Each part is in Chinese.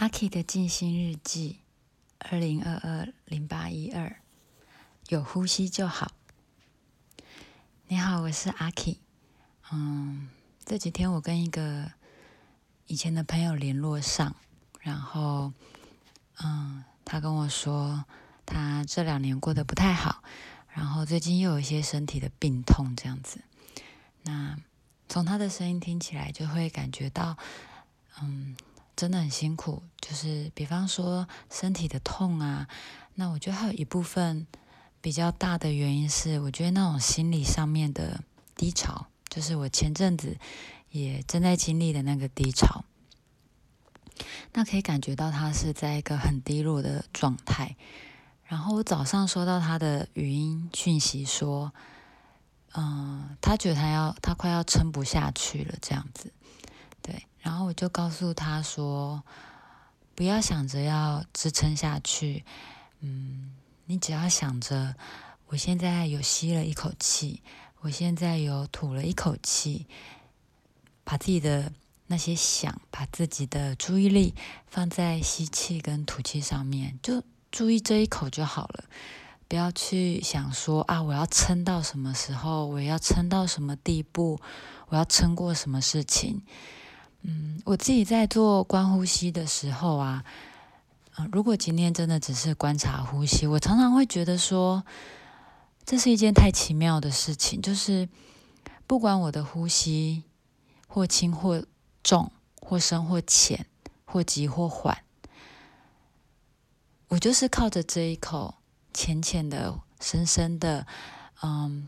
阿 K 的静心日记，二零二二零八一二，有呼吸就好。你好，我是阿 K。嗯，这几天我跟一个以前的朋友联络上，然后，嗯，他跟我说他这两年过得不太好，然后最近又有一些身体的病痛，这样子。那从他的声音听起来，就会感觉到，嗯。真的很辛苦，就是比方说身体的痛啊，那我觉得还有一部分比较大的原因是，我觉得那种心理上面的低潮，就是我前阵子也正在经历的那个低潮，那可以感觉到他是在一个很低落的状态。然后我早上收到他的语音讯息说，嗯，他觉得他要他快要撑不下去了，这样子。然后我就告诉他说：“不要想着要支撑下去，嗯，你只要想着我现在有吸了一口气，我现在有吐了一口气，把自己的那些想，把自己的注意力放在吸气跟吐气上面，就注意这一口就好了，不要去想说啊，我要撑到什么时候，我要撑到什么地步，我要撑过什么事情。”嗯，我自己在做观呼吸的时候啊，啊，如果今天真的只是观察呼吸，我常常会觉得说，这是一件太奇妙的事情。就是不管我的呼吸或轻或重，或深或浅，或急或缓，我就是靠着这一口浅浅的、深深的、嗯、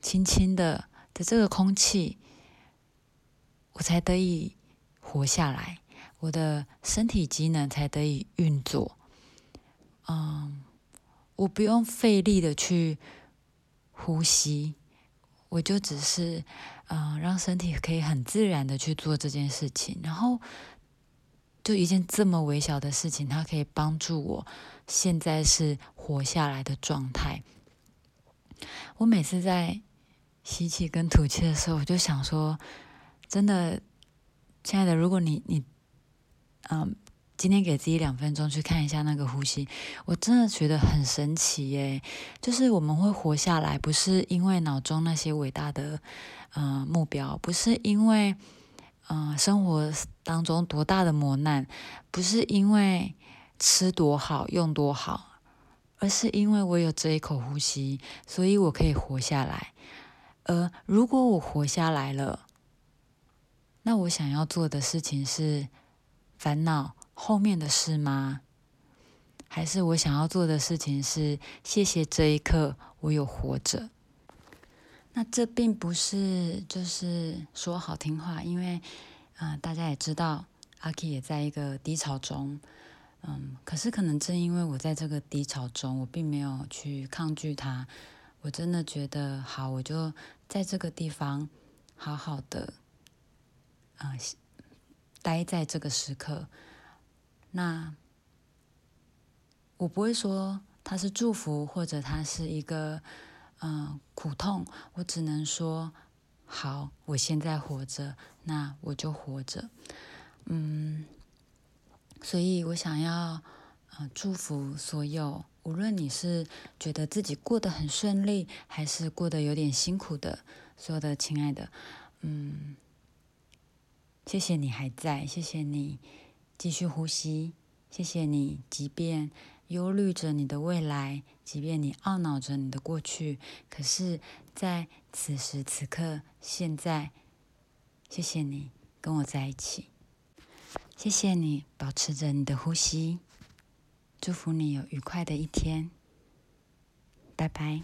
轻轻的的这个空气，我才得以。活下来，我的身体机能才得以运作。嗯，我不用费力的去呼吸，我就只是嗯，让身体可以很自然的去做这件事情。然后，就一件这么微小的事情，它可以帮助我现在是活下来的状态。我每次在吸气跟吐气的时候，我就想说，真的。亲爱的，如果你你，嗯，今天给自己两分钟去看一下那个呼吸，我真的觉得很神奇耶！就是我们会活下来，不是因为脑中那些伟大的嗯目标，不是因为嗯生活当中多大的磨难，不是因为吃多好用多好，而是因为我有这一口呼吸，所以我可以活下来。而如果我活下来了，那我想要做的事情是烦恼后面的事吗？还是我想要做的事情是谢谢这一刻我有活着？那这并不是就是说好听话，因为啊，大家也知道阿 K 也在一个低潮中，嗯，可是可能正因为我在这个低潮中，我并没有去抗拒它，我真的觉得好，我就在这个地方好好的。啊，待在这个时刻，那我不会说它是祝福，或者它是一个嗯苦痛，我只能说好，我现在活着，那我就活着，嗯，所以我想要呃祝福所有，无论你是觉得自己过得很顺利，还是过得有点辛苦的，所有的亲爱的，嗯。谢谢你还在，谢谢你继续呼吸，谢谢你，即便忧虑着你的未来，即便你懊恼着你的过去，可是，在此时此刻，现在，谢谢你跟我在一起，谢谢你保持着你的呼吸，祝福你有愉快的一天，拜拜。